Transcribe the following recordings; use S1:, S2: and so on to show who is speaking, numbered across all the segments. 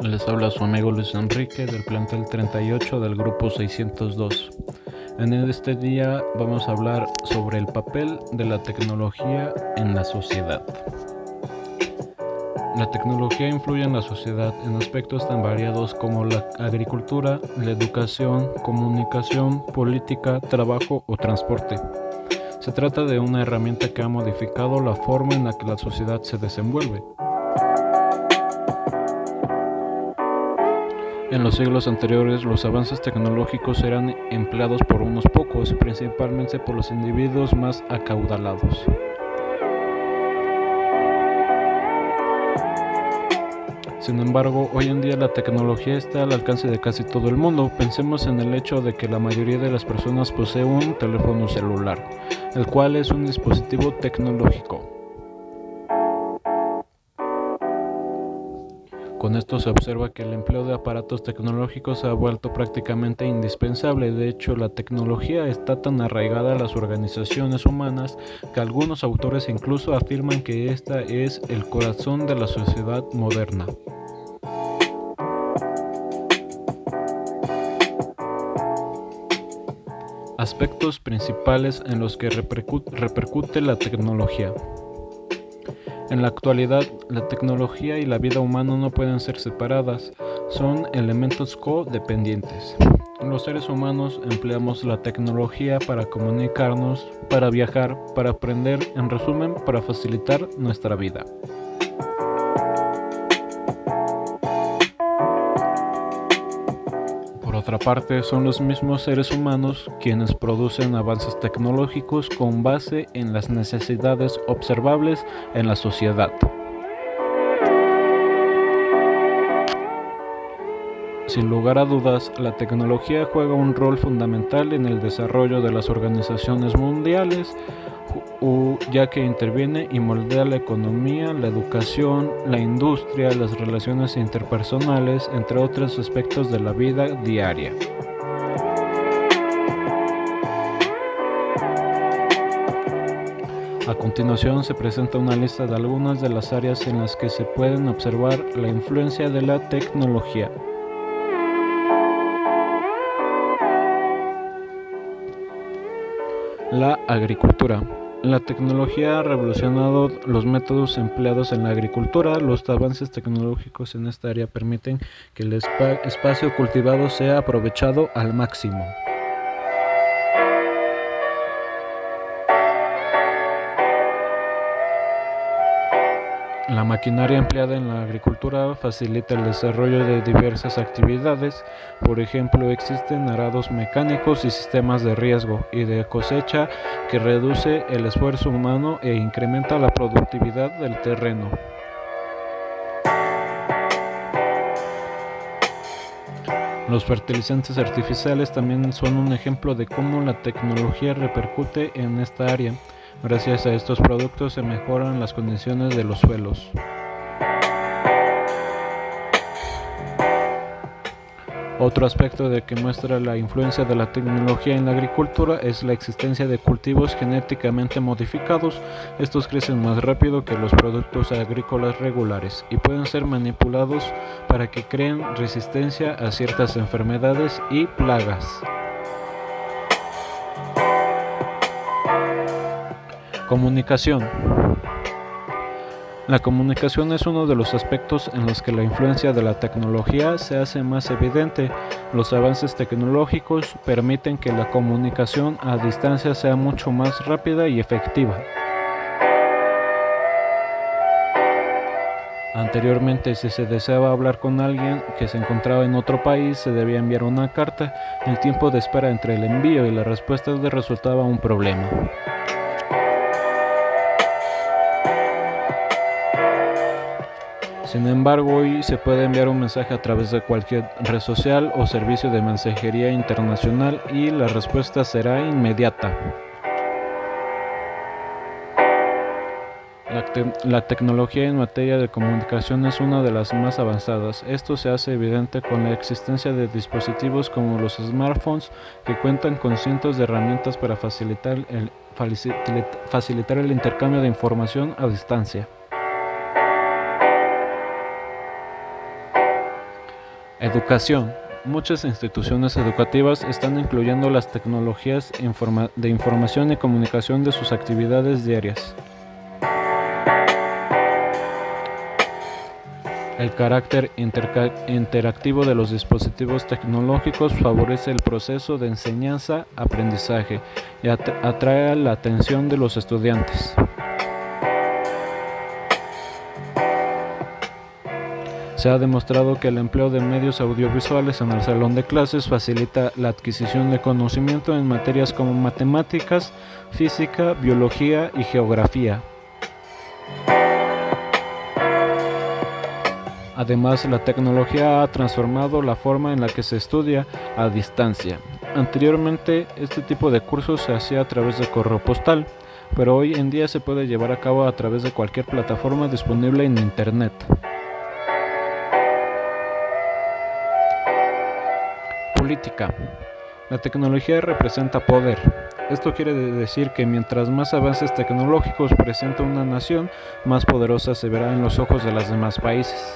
S1: Les habla su amigo Luis Enrique del plantel 38 del grupo 602. En este día vamos a hablar sobre el papel de la tecnología en la sociedad. La tecnología influye en la sociedad en aspectos tan variados como la agricultura, la educación, comunicación, política, trabajo o transporte. Se trata de una herramienta que ha modificado la forma en la que la sociedad se desenvuelve. En los siglos anteriores, los avances tecnológicos eran empleados por unos pocos, principalmente por los individuos más acaudalados. Sin embargo, hoy en día la tecnología está al alcance de casi todo el mundo. Pensemos en el hecho de que la mayoría de las personas posee un teléfono celular, el cual es un dispositivo tecnológico. Con esto se observa que el empleo de aparatos tecnológicos se ha vuelto prácticamente indispensable. De hecho, la tecnología está tan arraigada a las organizaciones humanas que algunos autores incluso afirman que esta es el corazón de la sociedad moderna. Aspectos principales en los que repercute la tecnología. En la actualidad, la tecnología y la vida humana no pueden ser separadas, son elementos codependientes. Los seres humanos empleamos la tecnología para comunicarnos, para viajar, para aprender, en resumen, para facilitar nuestra vida. Por otra parte, son los mismos seres humanos quienes producen avances tecnológicos con base en las necesidades observables en la sociedad. Sin lugar a dudas, la tecnología juega un rol fundamental en el desarrollo de las organizaciones mundiales, ya que interviene y moldea la economía, la educación, la industria, las relaciones interpersonales, entre otros aspectos de la vida diaria. A continuación se presenta una lista de algunas de las áreas en las que se pueden observar la influencia de la tecnología. La agricultura. La tecnología ha revolucionado los métodos empleados en la agricultura. Los avances tecnológicos en esta área permiten que el espacio cultivado sea aprovechado al máximo. La maquinaria empleada en la agricultura facilita el desarrollo de diversas actividades, por ejemplo existen arados mecánicos y sistemas de riesgo y de cosecha que reduce el esfuerzo humano e incrementa la productividad del terreno. Los fertilizantes artificiales también son un ejemplo de cómo la tecnología repercute en esta área. Gracias a estos productos se mejoran las condiciones de los suelos. Otro aspecto de que muestra la influencia de la tecnología en la agricultura es la existencia de cultivos genéticamente modificados. Estos crecen más rápido que los productos agrícolas regulares y pueden ser manipulados para que creen resistencia a ciertas enfermedades y plagas. Comunicación. La comunicación es uno de los aspectos en los que la influencia de la tecnología se hace más evidente. Los avances tecnológicos permiten que la comunicación a distancia sea mucho más rápida y efectiva. Anteriormente, si se deseaba hablar con alguien que se encontraba en otro país, se debía enviar una carta. El tiempo de espera entre el envío y la respuesta resultaba un problema. Sin embargo, hoy se puede enviar un mensaje a través de cualquier red social o servicio de mensajería internacional y la respuesta será inmediata. La, tecnología en materia de comunicación es una de las más avanzadas. Esto se hace evidente con la existencia de dispositivos como los smartphones que cuentan con cientos de herramientas para facilitar el intercambio de información a distancia. Educación. Muchas instituciones educativas están incluyendo las tecnologías de información y comunicación de sus actividades diarias. El carácter interactivo de los dispositivos tecnológicos favorece el proceso de enseñanza-aprendizaje y atrae la atención de los estudiantes. Se ha demostrado que el empleo de medios audiovisuales en el salón de clases facilita la adquisición de conocimiento en materias como matemáticas, física, biología y geografía. Además, la tecnología ha transformado la forma en la que se estudia a distancia. Anteriormente, este tipo de cursos se hacía a través de correo postal, pero hoy en día se puede llevar a cabo a través de cualquier plataforma disponible en Internet. La tecnología representa poder. Esto quiere decir que mientras más avances tecnológicos presenta una nación, más poderosa se verá en los ojos de los demás países.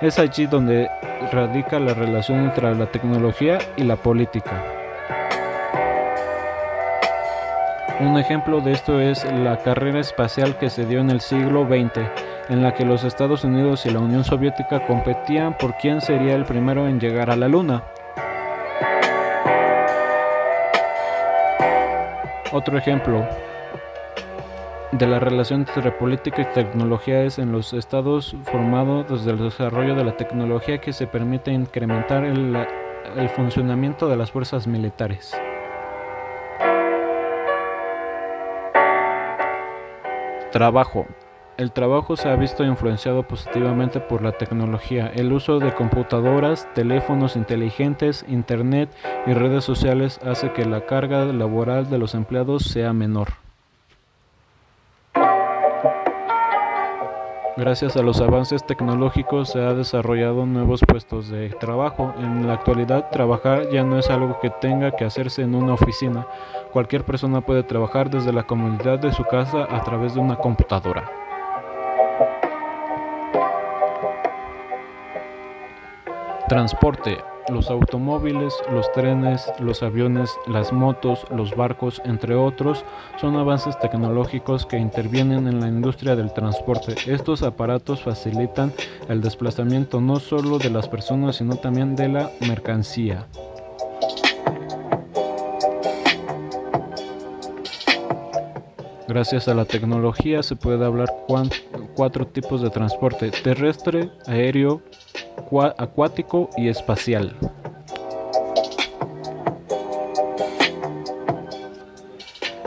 S1: Es allí donde radica la relación entre la tecnología y la política. Un ejemplo de esto es la carrera espacial que se dio en el siglo XX, en la que los Estados Unidos y la Unión Soviética competían por quién sería el primero en llegar a la Luna. Otro ejemplo, de la relación entre política y tecnología es en los estados formado desde el desarrollo de la tecnología que se permite incrementar el, el funcionamiento de las fuerzas militares. Trabajo. El trabajo se ha visto influenciado positivamente por la tecnología. El uso de computadoras, teléfonos inteligentes, internet y redes sociales hace que la carga laboral de los empleados sea menor. Gracias a los avances tecnológicos se ha desarrollado nuevos puestos de trabajo. En la actualidad trabajar ya no es algo que tenga que hacerse en una oficina. Cualquier persona puede trabajar desde la comodidad de su casa a través de una computadora. Transporte los automóviles, los trenes, los aviones, las motos, los barcos, entre otros, son avances tecnológicos que intervienen en la industria del transporte. Estos aparatos facilitan el desplazamiento no solo de las personas, sino también de la mercancía. Gracias a la tecnología se puede hablar cuatro tipos de transporte, terrestre, aéreo, acuático y espacial.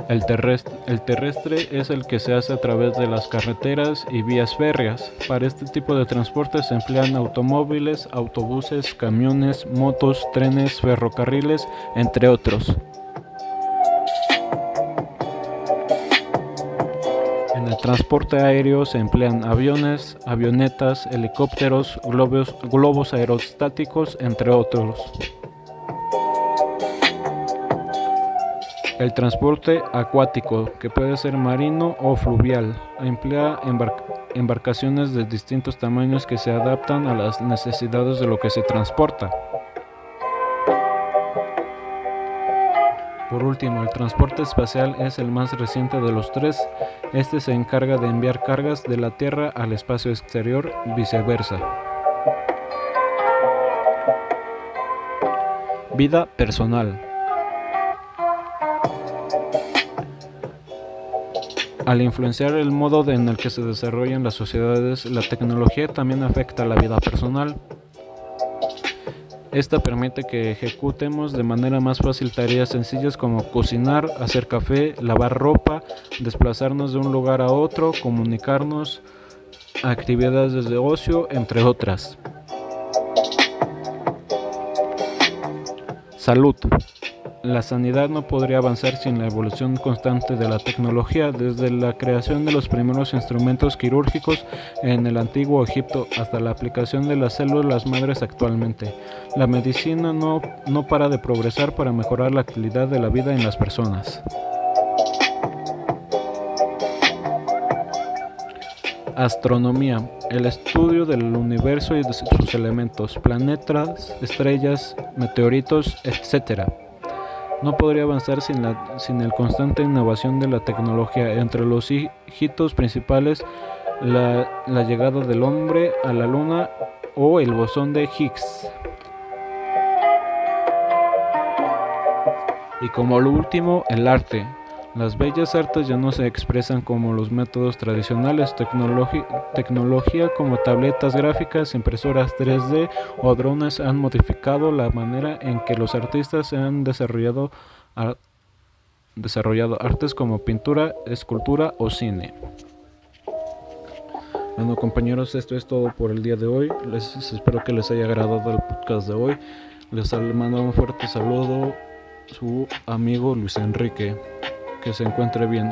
S1: El terrestre, es el que se hace a través de las carreteras y vías férreas. Para este tipo de transporte se emplean automóviles, autobuses, camiones, motos, trenes, ferrocarriles, entre otros. Transporte aéreo se emplean aviones, avionetas, helicópteros, globos, globos aerostáticos, entre otros. El transporte acuático, que puede ser marino o fluvial, emplea embarcaciones de distintos tamaños que se adaptan a las necesidades de lo que se transporta. Por último, el transporte espacial es el más reciente de los tres. Este se encarga de enviar cargas de la Tierra al espacio exterior, viceversa. Vida personal. Al influenciar el modo en el que se desarrollan las sociedades, la tecnología también afecta la vida personal. Esta permite que ejecutemos de manera más fácil tareas sencillas como cocinar, hacer café, lavar ropa, desplazarnos de un lugar a otro, comunicarnos, actividades de ocio, entre otras. Salud. La sanidad no podría avanzar sin la evolución constante de la tecnología, desde la creación de los primeros instrumentos quirúrgicos en el antiguo Egipto hasta la aplicación de las células madres actualmente. La medicina no, no para de progresar para mejorar la calidad de la vida en las personas. Astronomía, el estudio del universo y de sus elementos, planetas, estrellas, meteoritos, etc. No podría avanzar sin la, sin el constante innovación de la tecnología. Entre los hitos principales, la, la llegada del hombre a la luna o el bosón de Higgs. Y como lo último, el arte. Las bellas artes ya no se expresan como los métodos tradicionales, tecnología como tabletas gráficas, impresoras 3D o drones han modificado la manera en que los artistas se han desarrollado, desarrollado artes como pintura, escultura o cine. Bueno compañeros, esto es todo por el día de hoy. Les espero que les haya agradado el podcast de hoy. Les mando un fuerte saludo su amigo Luis Enrique que se encuentre bien.